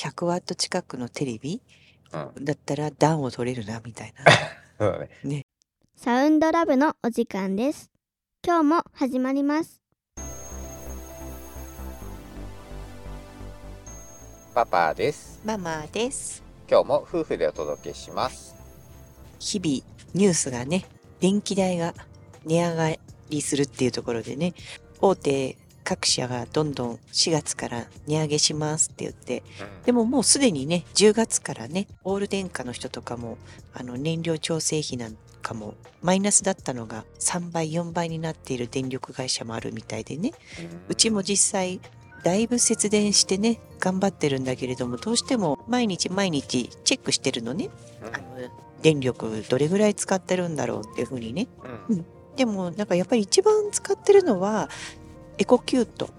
100ワット近くのテレビうん。だったら暖を取れるな、みたいな。そうだね。サウンドラブのお時間です。今日も始まります。パパです。ママです。今日も夫婦でお届けします。日々ニュースがね、電気代が値上がりするっていうところでね、大手各社がどんどん4月から値上げしますって言って、でももうすでにね、10月からね、オール電化の人とかも、あの燃料調整費なんかもマイナスだったのが3倍、4倍になっている電力会社もあるみたいでね、うちも実際、だいぶ節電してね、頑張ってるんだけれども、どうしても毎日毎日チェックしてるのね。うん、あの電力どれぐらい使ってるんだろうっていうふうにね。うん。でもなんかやっぱり一番使ってるのはエコキュート。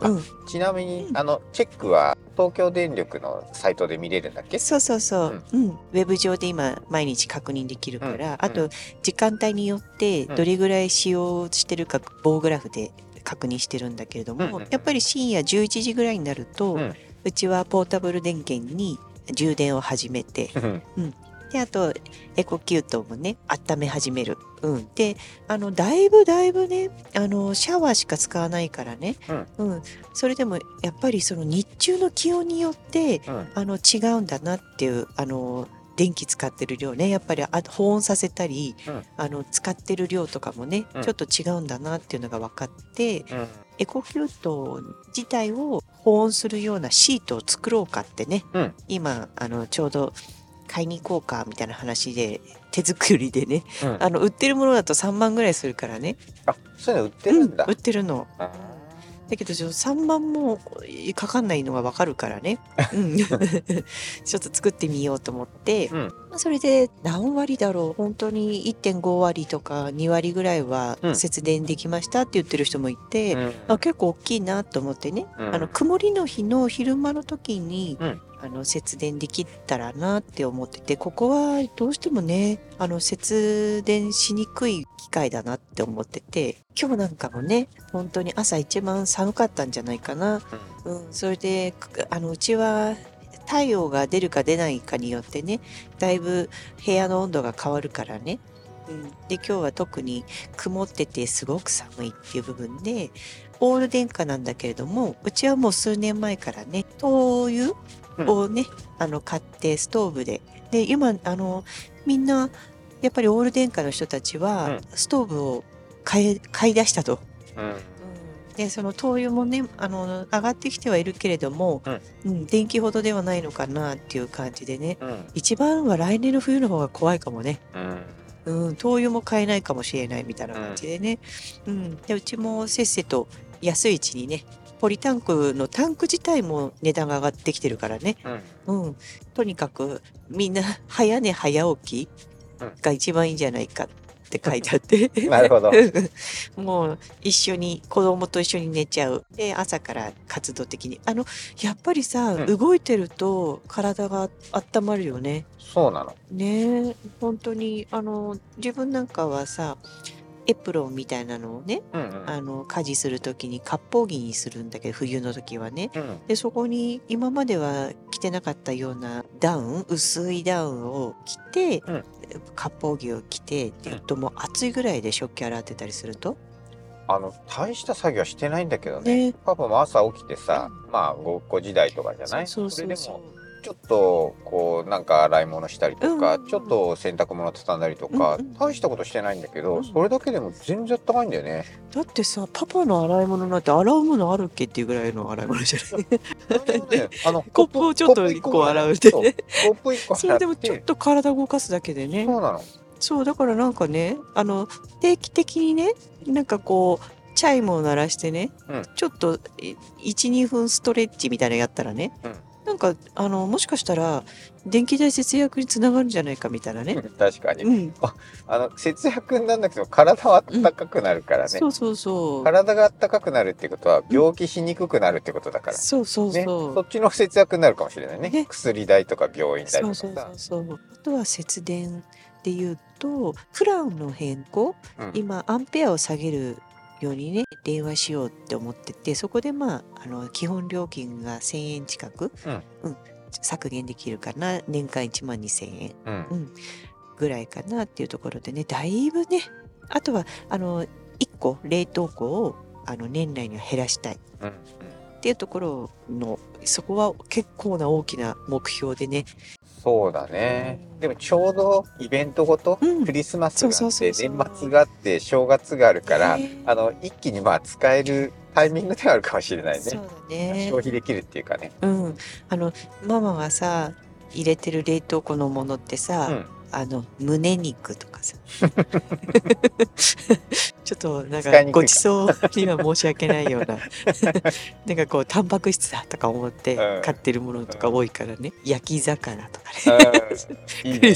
うん。ちなみに、あの、チェックは東京電力のサイトで見れるんだっけ？そうそうそう。うん。ウェブ上で今毎日確認できるから、うんあと時間帯によってどれぐらい使用してるか棒グラフで確認してるんだけれども、うんうんやっぱり深夜11時ぐらいになると、うんうちはポータブル電源に充電を始めて、うん。で、あと、エコキュートもね、温め始める。うん。で、あの、だいぶだいぶね、あの、シャワーしか使わないからね。うん。それでも、やっぱりその日中の気温によって、うん。あの、違うんだなっていう、あの、電気使ってる量ね、やっぱりあ保温させたり、うんあの、使ってる量とかもね、うんちょっと違うんだなっていうのが分かって、うん。エコキュート自体を保温するようなシートを作ろうかってね、うん今あのちょうど買いに行こうかみたいな話で手作りでね。うん。あの売ってるものだと3万ぐらいするからね。あ、そういうの売ってるんだ。うん売。ってるの。あだけどちょっと3万もかかんないのがわかるからね、うん、ちょっと作ってみようと思って、うんまあそれで何割だろう？本当に1.5割とか2割ぐらいはうん。節電できましたって言ってる人もいて、うん。あ結構大きいなと思ってね、うん。あの曇りの日の昼間の時に、うん。あの節電できたらなって思っててここはどうしてもねあの節電しにくい機会だなって思ってて今日なんかもね本当に朝一番寒かったんじゃないかな、うん、それでくあのうちは太陽が出るか出ないかによってねだいぶ部屋の温度が変わるからね、うん、で今日は特に曇っててすごく寒いっていう部分でオール電化なんだけれどもうちはもう数年前からね灯油をね、あの買ってストーブで。で今あのみんなやっぱりオール電化の人たちはうん。ストーブを買い買い出したと。うん。でその灯油もねあの上がってきてはいるけれども、うん電気ほどではないのかなっていう感じでねうん。一番は来年の冬の方が怖いかもね。うん。うん、灯油も買えないかもしれないみたいな感じでね。うん。で、うちもせっせと安いうちにね、ポリタンクのタンク自体も値段が上がってきてるからね。うん。うん。とにかくみんな早寝早起きが一番いいんじゃないかって書いてあって。なるほど。もう一緒に子供と一緒に寝ちゃう。で、朝から活動的に。あの、やっぱりさ、うん動いてると体が温まるよね。そうなの。ねえ、本当に、あの、自分なんかはさ、エプロンみたいなのをね、うんうん。あの、家事するときに割烹着にするんだけど、冬の時はね。うん。で、そこに今までは着てなかったようなダウン、薄いダウンを着て、うん割烹着を着てっていうと、もう暑いぐらいで食器洗ってたりすると？あの、大した作業はしてないんだけどね。ねパパも朝起きてさ、まあ、5, 5時台とかじゃない？それでも、ちょっと、こう、なんか洗い物したりとか、うんちょっと洗濯物畳んだりとか、うんうん大したことしてないんだけど、うんそれだけでも全然あったかいんだよね。だってさ、パパの洗い物なんて洗うものあるっけっていうぐらいの洗い物じゃない？ね あの、コップをちょっと一個洗うってそうね。コップ1個そ。れでもちょっと体動かすだけでね。そうなの。そう、だからなんかね、あの、定期的にね、なんかこう、チャイムを鳴らしてね、うんちょっとい1、2分ストレッチみたいなのやったらね、うんか、あの、もしかしたら、電気代節約につながるんじゃないかみたいなね。確かに。うん。あの、節約なんだけど、体は暖かくなるからね。そうそうそう。体が暖かくなるってことは、病気しにくくなるってことだから。そうそうね、そう。そっちの節約になるかもしれないね。ね薬代とか病院代とかさ。そうそうそう。あとは節電で言うと、プランの変更、うん今、アンペアを下げるようにね電話しようって思っててそこでまああの基本料金が1,000円近く、うん。削減できるかな。年間1万2,000円。うん。うん、ぐらいかなっていうところでね。だいぶねあとはあの1個冷凍庫をあの年内には減らしたい。っうん。うん。ていうところのそこは結構な大きな目標でねそうだね。でもちょうどイベントごと、うんクリスマスがあって、そうそうそう年末があって、正月があるから、ねあの、一気にまあ使えるタイミングではあるかもしれないね。そうだね消費できるっていうかね。うんあのママがさ入れてる冷凍庫のものってさ、うん。あの胸肉とかさ。ちょっとなんかか。ごちそうには申し訳ないような。なんかこうタンパク質だとか思ってうん。買ってるものとか多いからね、焼き魚とかね。うん。いいね。ク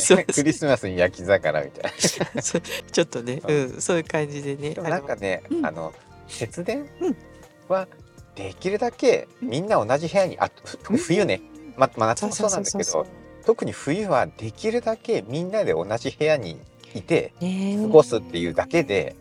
リスマス。に焼き魚みたいな。ちょっとね、うん、そういう感じでね。でもなんかね、うん。あの、節電うん。はできるだけみんな同じ部屋に、あ、ふ冬ね、ま、真夏もそうなんだけど、特に冬はできるだけみんなで同じ部屋にいてね過ごすっていうだけで、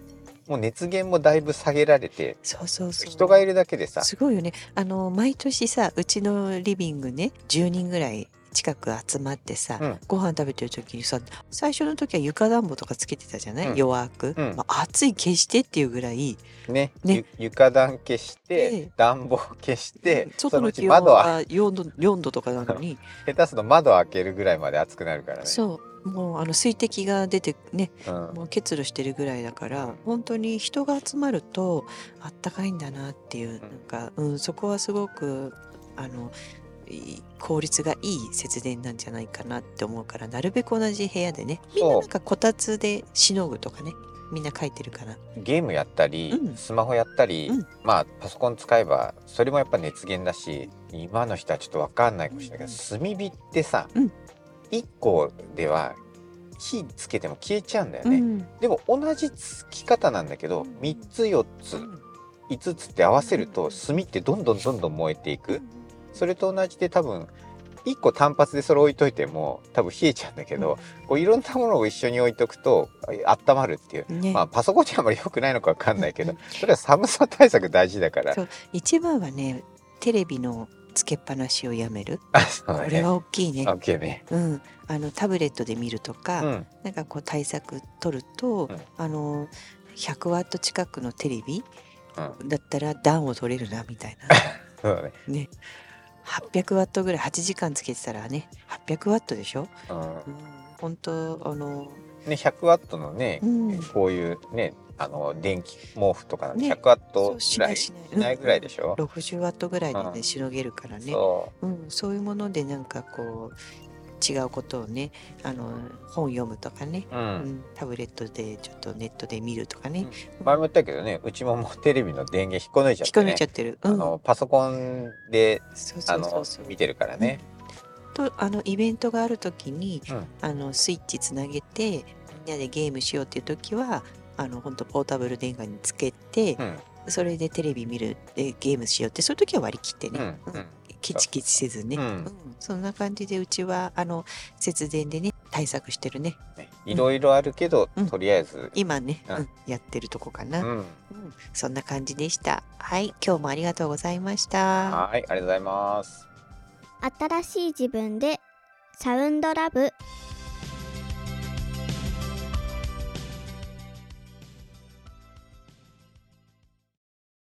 もう熱源もだいぶ下げられて、そうそうそう。人がいるだけでさ、すごいよね。あの毎年さうちのリビングね10人ぐらい近く集まってさ、うん。ご飯食べてる時にさ最初の時は床暖房とかつけてたじゃない、うん。弱く、うん。まあ、暑い消してっていうぐらい。ね、ね。ゆ床暖消しええて、暖房消して、そのうち外の気温窓はは4度 ,4 度とかなのに。下手すると窓開けるぐらいまで暑くなるからね。そう。もうあの水滴が出てねうん。もう結露してるぐらいだから本当に人が集まるとあったかいんだなっていうなんか、うん、そこはすごくあの効率がいい節電なんじゃないかなって思うからなるべく同じ部屋でねみんななんかこたつでしのぐとかねみんな書いてるかなゲームやったり、うん。スマホやったり、うん。まあパソコン使えばそれもやっぱ熱源だし今の人はちょっと分かんないかもしれないけど炭火ってさ、うん。1個では火つけても消えちゃうんだよね、うん。でも同じつき方なんだけど3つ4つ5つって合わせると炭ってどんどんどんどん燃えていくそれと同じで多分1個単発でそれ置いといても多分冷えちゃうんだけど、こういろんなものを一緒に置いとくとあ温まるっていうね、まあパソコンにはあまり良くないのかわかんないけどうん、それは寒さ対策大事だから。そう一番はねテレビのつけっぱなしをやめるね。これは大きいねオッケーね。うん、あのタブレットで見るとか、うん。なんかこう対策取ると、うんあの100ワット近くのテレビうん。だったら暖を取れるなみたい そうだね。なね800ワットぐらい8時間つけてたらね800ワットでしょ、うん。うん、本当あのね、100ワットのね、うん。こういうね、あの、電気毛布とかね100ワットぐらいしないしないぐらいでしょ、60ワットぐらいでね、うん。しのげるからね。そうん、そういうものでなんかこう違うことをねあの本読むとかね、う。う。うんん、タブレットでちょっとネットで見るとかね、前も言ったけどね、うちももうテレビの電源引っこ抜いちゃって、ね。引っこ抜いちゃってる、うん、あの、パソコンで、見てるからね。とあのイベントがある時に、うんあのスイッチつなげてみんなでゲームしようっていう時はあの本当ポータブル電源につけて、うん。それでテレビ見るでゲームしようってそういう時は割り切ってね、うん。うん。ケチケチせずね、うん。そんな感じでうちはあの節電でね対策してるね。ね。いろいろあるけど、うん。とりあえず、今ね、うん。うん。やってるとこかな、うん。うん。そんな感じでした。はい。今日もありがとうございました。はい、ありがとうございます。新しい自分でサウンドラブ